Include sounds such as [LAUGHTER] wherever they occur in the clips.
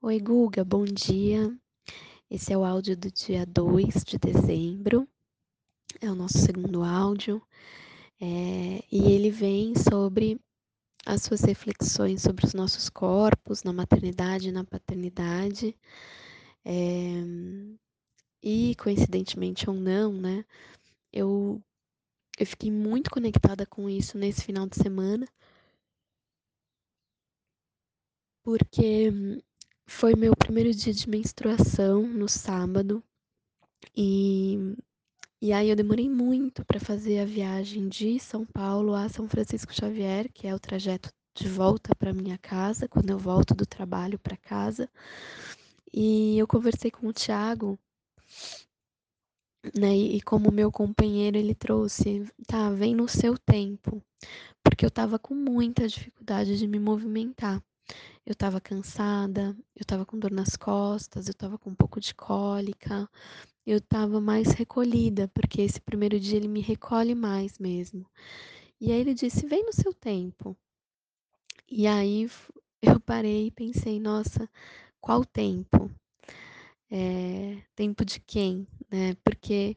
Oi, Guga, bom dia. Esse é o áudio do dia 2 de dezembro, é o nosso segundo áudio, é, e ele vem sobre as suas reflexões sobre os nossos corpos na maternidade e na paternidade. É, e, coincidentemente ou não, né, eu, eu fiquei muito conectada com isso nesse final de semana, porque foi meu primeiro dia de menstruação no sábado e, e aí eu demorei muito para fazer a viagem de São Paulo a São Francisco Xavier, que é o trajeto de volta para minha casa, quando eu volto do trabalho para casa. E eu conversei com o Thiago, né? E como meu companheiro, ele trouxe, tá, vem no seu tempo, porque eu tava com muita dificuldade de me movimentar. Eu estava cansada, eu estava com dor nas costas, eu estava com um pouco de cólica, eu estava mais recolhida, porque esse primeiro dia ele me recolhe mais mesmo. E aí ele disse: vem no seu tempo. E aí eu parei e pensei: nossa, qual tempo? É, tempo de quem? Né? Porque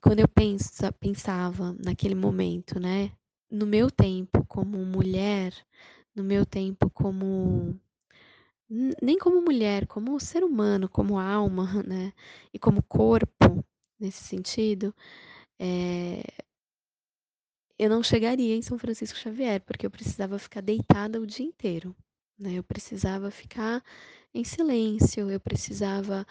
quando eu pensa, pensava naquele momento, né? No meu tempo como mulher, no meu tempo como nem como mulher, como ser humano, como alma, [LAUGHS] né? E como corpo, nesse sentido, é... eu não chegaria em São Francisco Xavier, porque eu precisava ficar deitada o dia inteiro, né? Eu precisava ficar em silêncio, eu precisava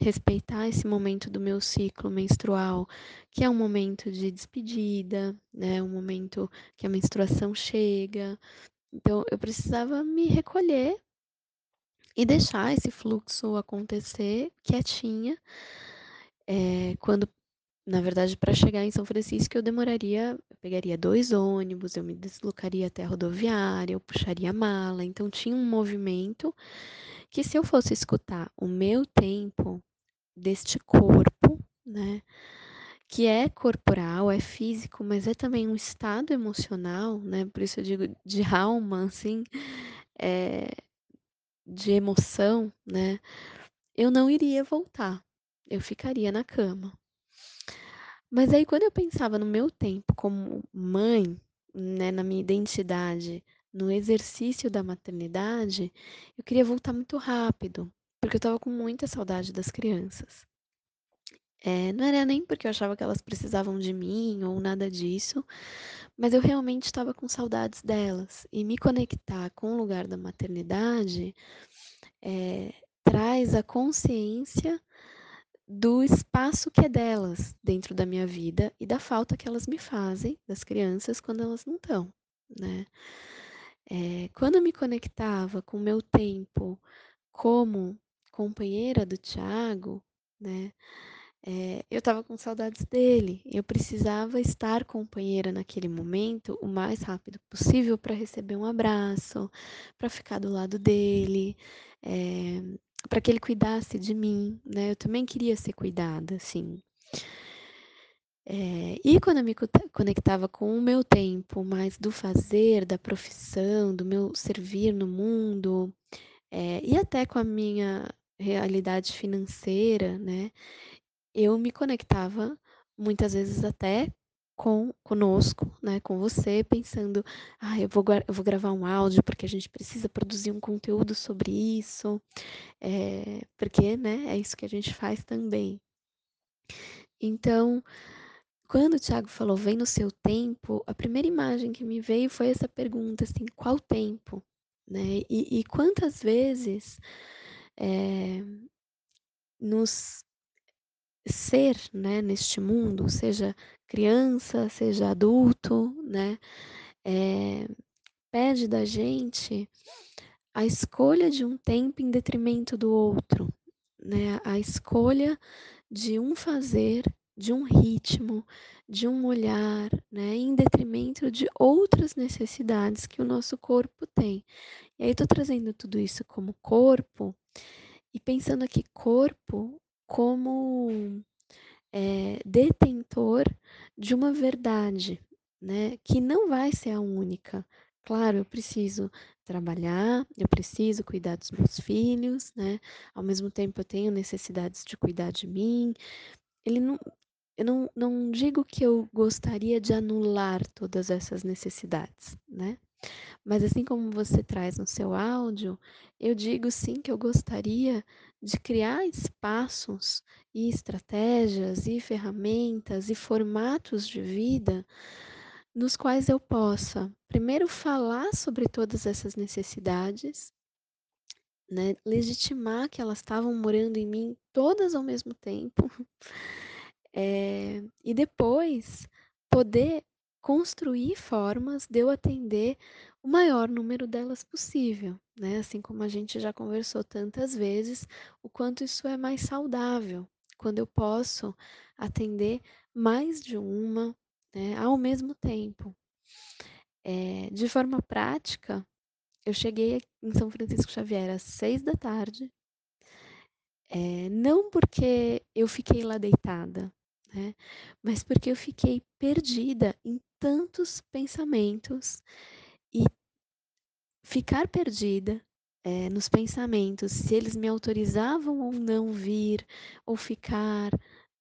respeitar esse momento do meu ciclo menstrual, que é um momento de despedida, né? Um momento que a menstruação chega, então, eu precisava me recolher e deixar esse fluxo acontecer quietinha. É, quando, na verdade, para chegar em São Francisco, eu demoraria, eu pegaria dois ônibus, eu me deslocaria até a rodoviária, eu puxaria a mala. Então, tinha um movimento que, se eu fosse escutar o meu tempo deste corpo, né? Que é corporal, é físico, mas é também um estado emocional, né? Por isso eu digo de [LAUGHS] alma, assim, é, de emoção, né? Eu não iria voltar, eu ficaria na cama. Mas aí quando eu pensava no meu tempo como mãe, né, na minha identidade, no exercício da maternidade, eu queria voltar muito rápido, porque eu estava com muita saudade das crianças. É, não era nem porque eu achava que elas precisavam de mim ou nada disso, mas eu realmente estava com saudades delas. E me conectar com o lugar da maternidade é, traz a consciência do espaço que é delas dentro da minha vida e da falta que elas me fazem, das crianças, quando elas não estão, né? É, quando eu me conectava com o meu tempo como companheira do Tiago, né? É, eu estava com saudades dele. Eu precisava estar companheira naquele momento o mais rápido possível para receber um abraço, para ficar do lado dele, é, para que ele cuidasse de mim, né? Eu também queria ser cuidada, assim. É, e quando eu me conectava com o meu tempo, mais do fazer, da profissão, do meu servir no mundo, e até com a minha realidade financeira, né? Eu me conectava muitas vezes até com conosco, né, com você, pensando, ah, eu vou, eu vou gravar um áudio porque a gente precisa produzir um conteúdo sobre isso, é, porque, né, é isso que a gente faz também. Então, quando o Thiago falou, vem no seu tempo, a primeira imagem que me veio foi essa pergunta, assim, qual tempo, né? E, e quantas vezes é, nos ser, né, neste mundo, seja criança, seja adulto, né, é, pede da gente a escolha de um tempo em detrimento do outro, né, a escolha de um fazer, de um ritmo, de um olhar, né, em detrimento de outras necessidades que o nosso corpo tem. E aí estou trazendo tudo isso como corpo e pensando aqui corpo como é, detentor de uma verdade, né, que não vai ser a única, Claro, eu preciso trabalhar, eu preciso cuidar dos meus filhos, né, ao mesmo tempo eu tenho necessidades de cuidar de mim. Ele não eu não não digo que eu gostaria de anular todas essas necessidades, né, mas assim como você traz no seu áudio, eu digo sim que eu gostaria de criar espaços e estratégias e ferramentas e formatos de vida nos quais eu possa, primeiro falar sobre todas essas necessidades, né, legitimar que elas estavam morando em mim todas ao mesmo tempo, [LAUGHS] eh, e depois poder construir formas de eu atender o maior número delas possível, né, assim como a gente já conversou tantas vezes, o quanto isso é mais saudável, quando eu posso atender mais de uma, né, ao mesmo tempo. Eh, de forma prática, eu cheguei em São Francisco Xavier às 18h, eh, não porque eu fiquei lá deitada, né, mas porque eu fiquei perdida em tantos pensamentos e ficar perdida, eh, nos pensamentos, se eles me autorizavam ou não vir ou ficar,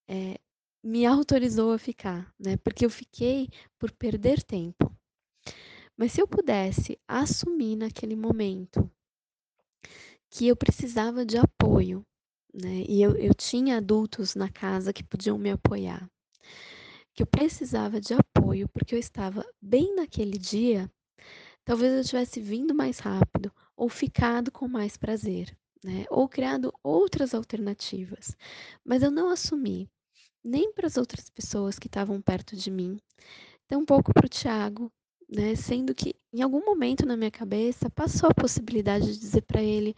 eh, me autorizou a ficar, né, porque eu fiquei por perder tempo. Mas se eu pudesse assumir naquele momento que eu precisava de apoio, né, e eu eu tinha adultos na casa que podiam me apoiar, que eu precisava de apoio, porque eu estava bem naquele dia, talvez eu tivesse vindo mais rápido ou ficado com mais prazer, né, ou criado outras alternativas, mas eu não assumi, nem para as outras pessoas que estavam perto de mim, tampouco para o Thiago, né, sendo que em algum momento na minha cabeça passou a possibilidade de dizer para ele: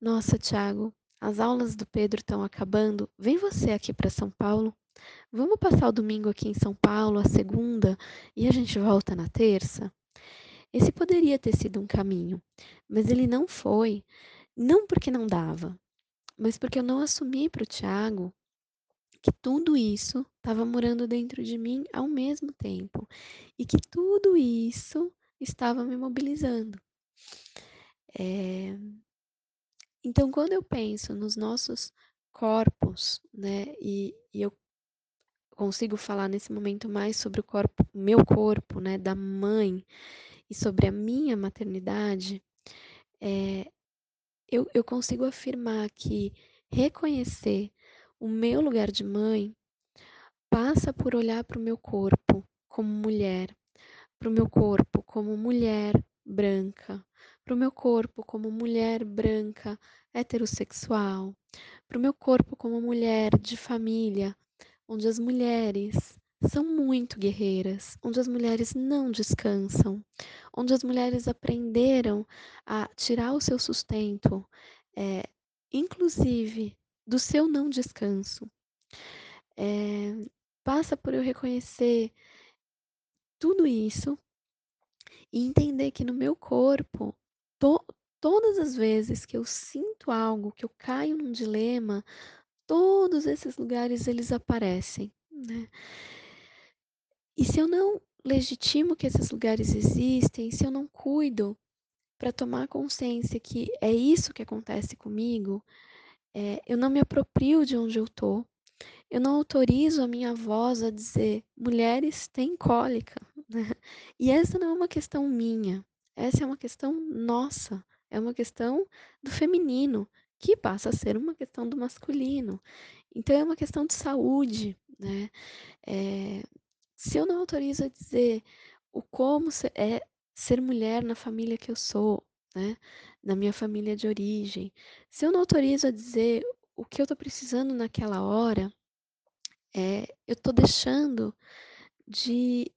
"Nossa Thiago, as aulas do Pedro estão acabando, vem você aqui para São Paulo, vamos passar o domingo aqui em São Paulo, a segunda, e a gente volta na terça?". Esse poderia ter sido um caminho, mas ele não foi, não porque não dava, mas porque eu não assumi para o Thiago que tudo isso estava morando dentro de mim ao mesmo tempo, e que tudo isso estava me mobilizando. Eh, então quando eu penso nos nossos corpos, né, e e eu consigo falar nesse momento mais sobre o corpo meu corpo, né, da mãe, e sobre a minha maternidade, eh, eu eu consigo afirmar que reconhecer o meu lugar de mãe, passa por olhar para o meu corpo como mulher, para o meu corpo como mulher branca, para o meu corpo como mulher branca heterossexual, para o meu corpo como mulher de família, onde as mulheres são muito guerreiras, onde as mulheres não descansam, onde as mulheres aprenderam a tirar o seu sustento, eh, inclusive do seu não descanso. Eh, passa por eu reconhecer tudo isso e entender que no meu corpo, to todas as vezes que eu sinto algo, que eu caio num dilema, todos esses lugares eles aparecem, né. E se eu não legitimo que esses lugares existem, se eu não cuido para tomar consciência que é isso que acontece comigo, eh, eu não me aproprio de onde eu tô, eu não autorizo a minha voz a dizer: "Mulheres têm cólica", né. E essa não é uma questão minha, essa é uma questão nossa, é uma questão do feminino, que passa a ser uma questão do masculino. Então é uma questão de saúde, né. Eh, se eu não autorizo a dizer o como é ser mulher na família que eu sou, né, na minha família de origem, se eu não autorizo a dizer o que eu tô precisando naquela hora, eh, eu tô deixando de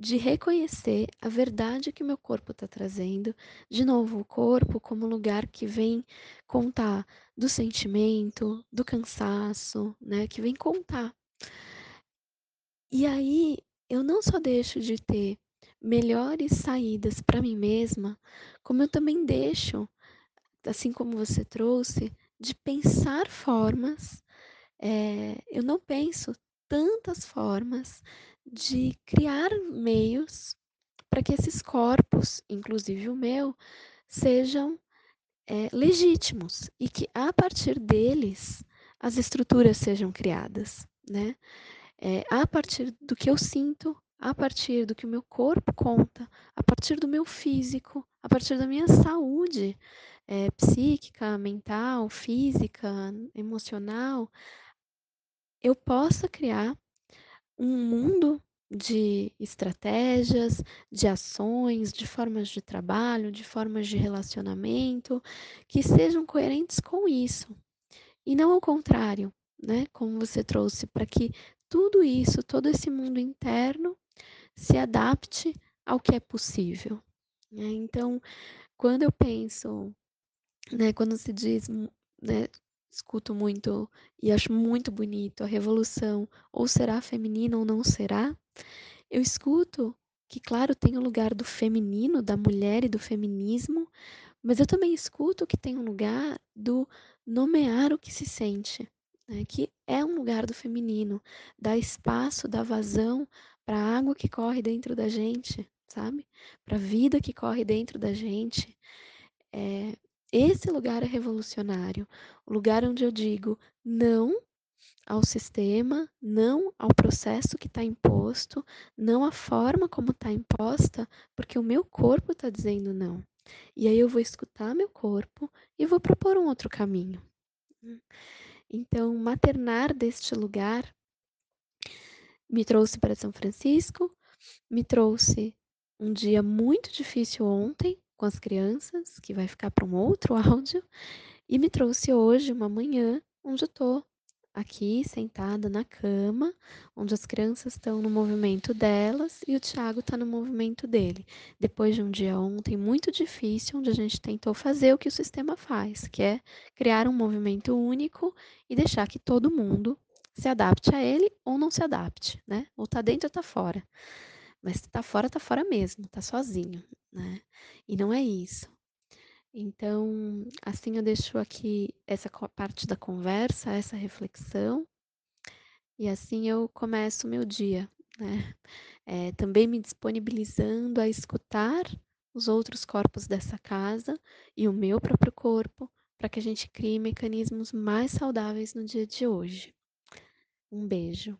de reconhecer a verdade que meu corpo tá trazendo, de novo, o corpo como lugar que vem contar do sentimento, do cansaço, né, que vem contar. E aí, eu não só deixo de ter melhores saídas para mim mesma, como eu também deixo, assim como você trouxe, de pensar formas, eh, eu não penso tantas formas de criar meios para que esses corpos, inclusive o meu, sejam, eh, legítimos e que a partir deles as estruturas sejam criadas, né. Eh, a partir do que eu sinto, a partir do que o meu corpo conta, a partir do meu físico, a partir da minha saúde, eh, psíquica, mental, física, emocional eu possa criar um mundo de estratégias, de ações, de formas de trabalho, de formas de relacionamento, que sejam coerentes com isso. E não ao contrário, né, como você trouxe, para que tudo isso, todo esse mundo interno se adapte ao que é possível, né. Então, quando eu penso, né, quando se diz, né, escuto muito e acho muito bonito a revolução, ou será feminina ou não será, eu escuto que claro, tem o lugar do feminino, da mulher e do feminismo, mas eu também escuto que tem um lugar do nomear o que se sente, né, que é um lugar do feminino, dar espaço, dar vazão para água que corre dentro da gente, sabe, para vida que corre dentro da gente. Eh, esse lugar é revolucionário, o lugar onde eu digo não ao sistema, não ao processo que está imposto, não à forma como está imposta, porque o meu corpo está dizendo não. E aí eu vou escutar meu corpo e vou propor um outro caminho. Então maternar deste lugar me trouxe para São Francisco, me trouxe um dia muito difícil ontem com as crianças, que vai ficar para um outro [LAUGHS] áudio, e me trouxe hoje uma manhã onde eu estou aqui sentada na cama, onde as crianças estão no movimento delas e o Thiago está no movimento dele. Depois de um dia ontem muito difícil, onde a gente tentou fazer o que o sistema faz, que é criar um movimento único e deixar que todo mundo se adapte a ele ou não se adapte, né, ou está dentro ou está fora. Mas se está fora, está fora mesmo, está sozinho, né. E não é isso. Então, assim eu deixo aqui essa parte da conversa, essa reflexão e assim eu começo o meu dia, né. Eh, também me disponibilizando a escutar os outros corpos dessa casa e o meu próprio corpo, para que a gente crie mecanismos mais saudáveis no dia de hoje. Um beijo.